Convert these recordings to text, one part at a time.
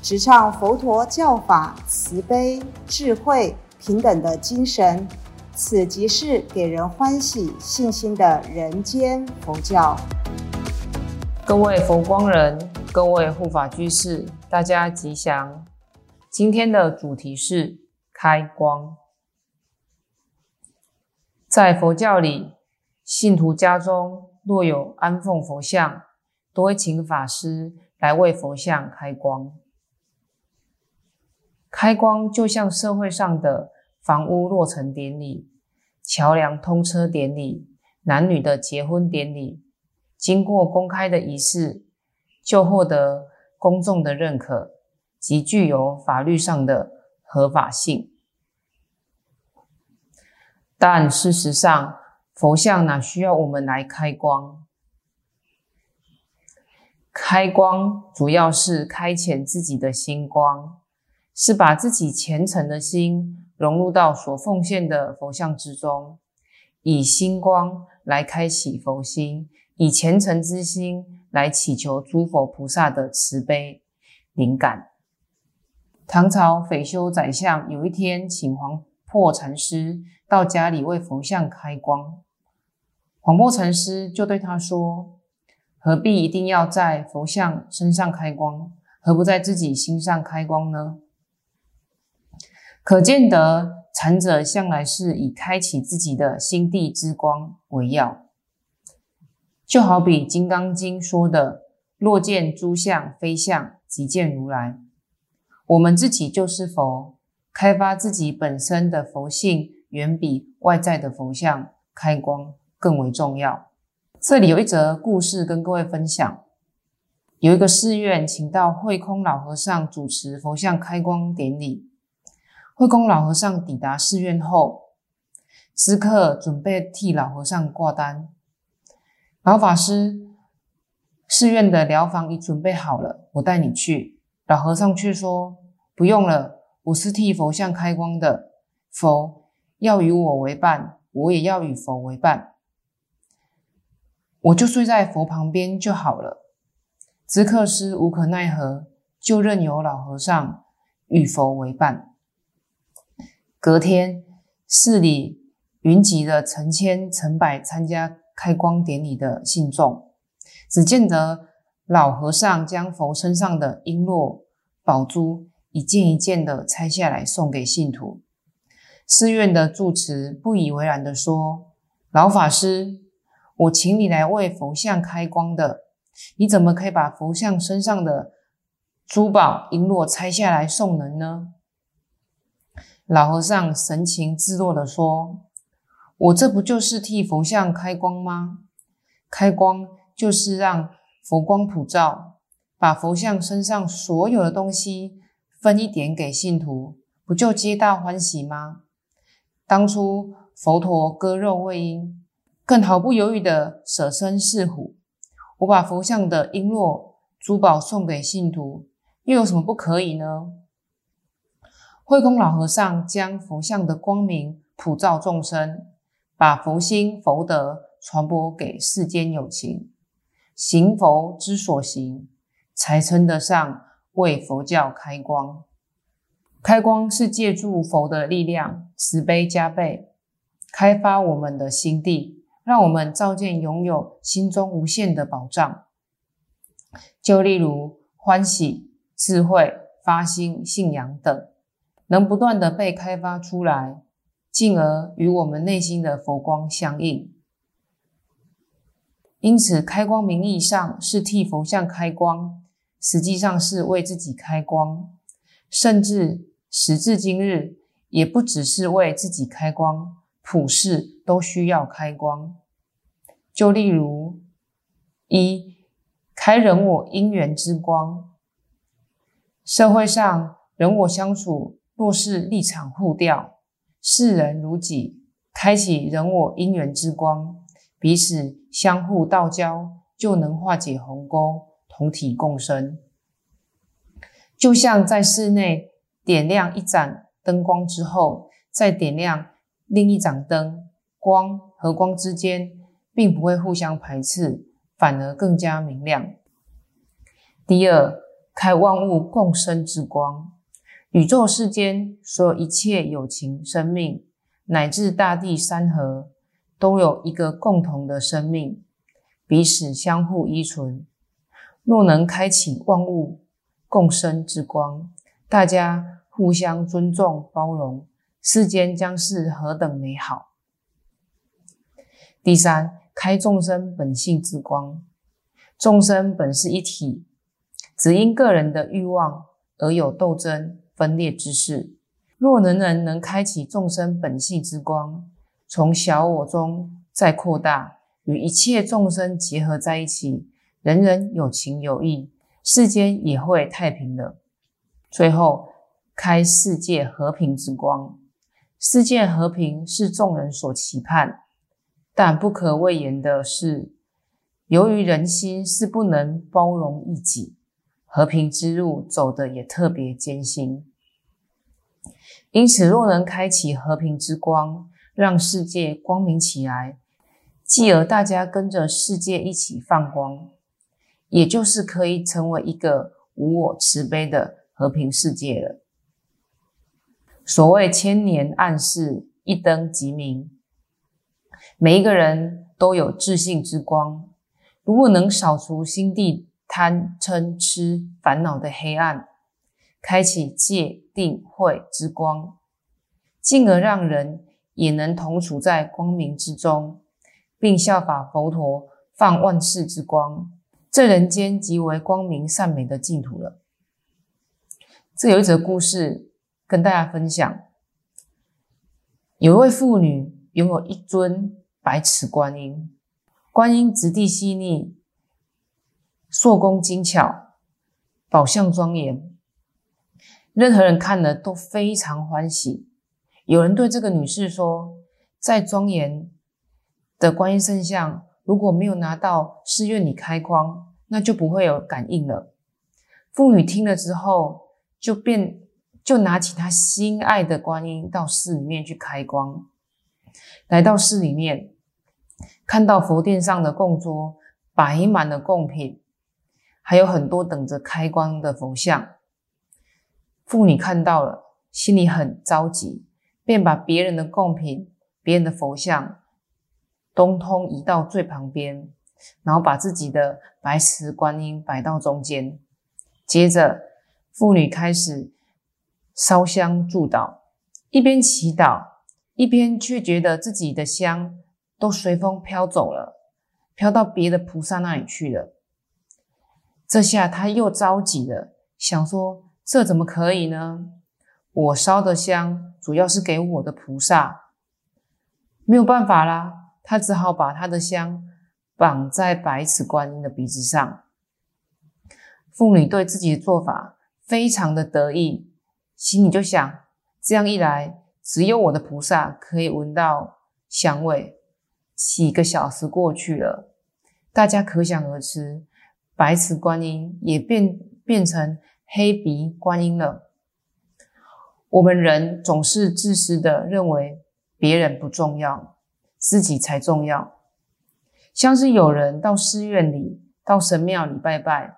直唱佛陀教法慈悲、智慧、平等的精神。此即是给人欢喜、信心的人间佛教。各位佛光人，各位护法居士，大家吉祥。今天的主题是开光。在佛教里，信徒家中若有安奉佛像，都会请法师来为佛像开光。开光就像社会上的房屋落成典礼、桥梁通车典礼、男女的结婚典礼，经过公开的仪式，就获得公众的认可，及具有法律上的合法性。但事实上，佛像哪需要我们来开光？开光主要是开启自己的心光。是把自己虔诚的心融入到所奉献的佛像之中，以星光来开启佛心，以虔诚之心来祈求诸佛菩萨的慈悲灵感。唐朝匪修宰相有一天请黄破禅师到家里为佛像开光，黄破禅师就对他说：“何必一定要在佛像身上开光？何不在自己心上开光呢？”可见得禅者向来是以开启自己的心地之光为要，就好比《金刚经》说的：“若见诸相非相，即见如来。”我们自己就是佛，开发自己本身的佛性，远比外在的佛像开光更为重要。这里有一则故事跟各位分享：有一个寺院请到慧空老和尚主持佛像开光典礼。慧空老和尚抵达寺院后，知客准备替老和尚挂单。老法师，寺院的疗房已准备好了，我带你去。老和尚却说：“不用了，我是替佛像开光的，佛要与我为伴，我也要与佛为伴，我就睡在佛旁边就好了。”知客师无可奈何，就任由老和尚与佛为伴。隔天，寺里云集了成千成百参加开光典礼的信众。只见得老和尚将佛身上的璎珞、宝珠一件一件的拆下来送给信徒。寺院的住持不以为然的说：“老法师，我请你来为佛像开光的，你怎么可以把佛像身上的珠宝璎珞拆下来送人呢？”老和尚神情自若地说：“我这不就是替佛像开光吗？开光就是让佛光普照，把佛像身上所有的东西分一点给信徒，不就皆大欢喜吗？当初佛陀割肉喂鹰，更毫不犹豫地舍身饲虎。我把佛像的璎珞、珠宝送给信徒，又有什么不可以呢？”慧空老和尚将佛像的光明普照众生，把佛心佛德传播给世间有情，行佛之所行，才称得上为佛教开光。开光是借助佛的力量，慈悲加倍，开发我们的心地，让我们照见拥有心中无限的宝藏。就例如欢喜、智慧、发心、信仰等。能不断的被开发出来，进而与我们内心的佛光相应。因此，开光名义上是替佛像开光，实际上是为自己开光。甚至时至今日，也不只是为自己开光，普世都需要开光。就例如一开人我因缘之光，社会上。人我相处若是立场互调，视人如己，开启人我因缘之光，彼此相互道交，就能化解鸿沟，同体共生。就像在室内点亮一盏灯光之后，再点亮另一盏灯，光和光之间并不会互相排斥，反而更加明亮。第二，开万物共生之光。宇宙世间所有一切有情生命，乃至大地山河，都有一个共同的生命，彼此相互依存。若能开启万物共生之光，大家互相尊重包容，世间将是何等美好！第三，开众生本性之光。众生本是一体，只因个人的欲望而有斗争。分裂之事，若人人能开启众生本性之光，从小我中再扩大，与一切众生结合在一起，人人有情有义，世间也会太平了。最后，开世界和平之光。世界和平是众人所期盼，但不可讳言的是，由于人心是不能包容一己。和平之路走的也特别艰辛，因此若能开启和平之光，让世界光明起来，继而大家跟着世界一起放光，也就是可以成为一个无我慈悲的和平世界了。所谓千年暗示，一灯即明，每一个人都有自信之光，如果能扫除心地。贪嗔痴烦恼的黑暗，开启戒定慧之光，进而让人也能同处在光明之中，并效法佛陀放万世之光，这人间即为光明善美的净土了。这有一则故事跟大家分享：有一位妇女拥有一尊百尺观音，观音质地细腻。做工精巧，宝相庄严，任何人看了都非常欢喜。有人对这个女士说：“再庄严的观音圣像，如果没有拿到寺院里开光，那就不会有感应了。”妇女听了之后，就便就拿起她心爱的观音到寺里面去开光。来到寺里面，看到佛殿上的供桌摆满了贡品。还有很多等着开光的佛像，妇女看到了，心里很着急，便把别人的贡品、别人的佛像，通通移到最旁边，然后把自己的白瓷观音摆到中间。接着，妇女开始烧香祝祷，一边祈祷，一边却觉得自己的香都随风飘走了，飘到别的菩萨那里去了。这下他又着急了，想说：“这怎么可以呢？我烧的香主要是给我的菩萨，没有办法啦。”他只好把他的香绑在百尺观音的鼻子上。妇女对自己的做法非常的得意，心里就想：这样一来，只有我的菩萨可以闻到香味。几个小时过去了，大家可想而知。白瓷观音也变变成黑鼻观音了。我们人总是自私的认为别人不重要，自己才重要。像是有人到寺院里、到神庙里拜拜，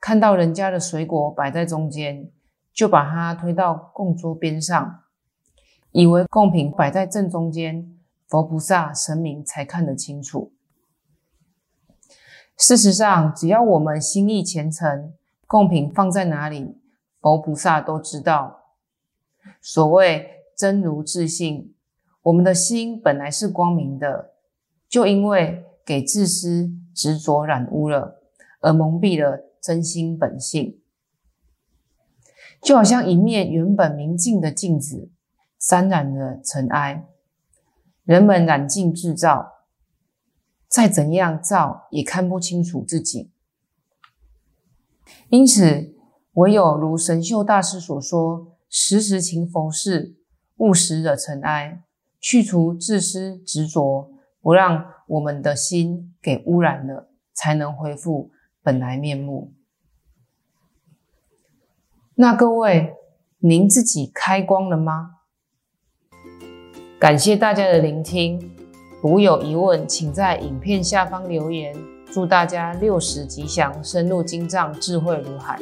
看到人家的水果摆在中间，就把它推到供桌边上，以为贡品摆在正中间，佛菩萨、神明才看得清楚。事实上，只要我们心意虔诚，贡品放在哪里，佛菩萨都知道。所谓真如自信，我们的心本来是光明的，就因为给自私执着染污了，而蒙蔽了真心本性。就好像一面原本明净的镜子，沾染了尘埃，人们染镜制造。再怎样照也看不清楚自己，因此唯有如神秀大师所说，时时勤佛事，勿使惹尘埃，去除自私执着，不让我们的心给污染了，才能恢复本来面目。那各位，您自己开光了吗？感谢大家的聆听，如有疑问，请在影片下方留言。祝大家六十吉祥，深入经藏，智慧如海。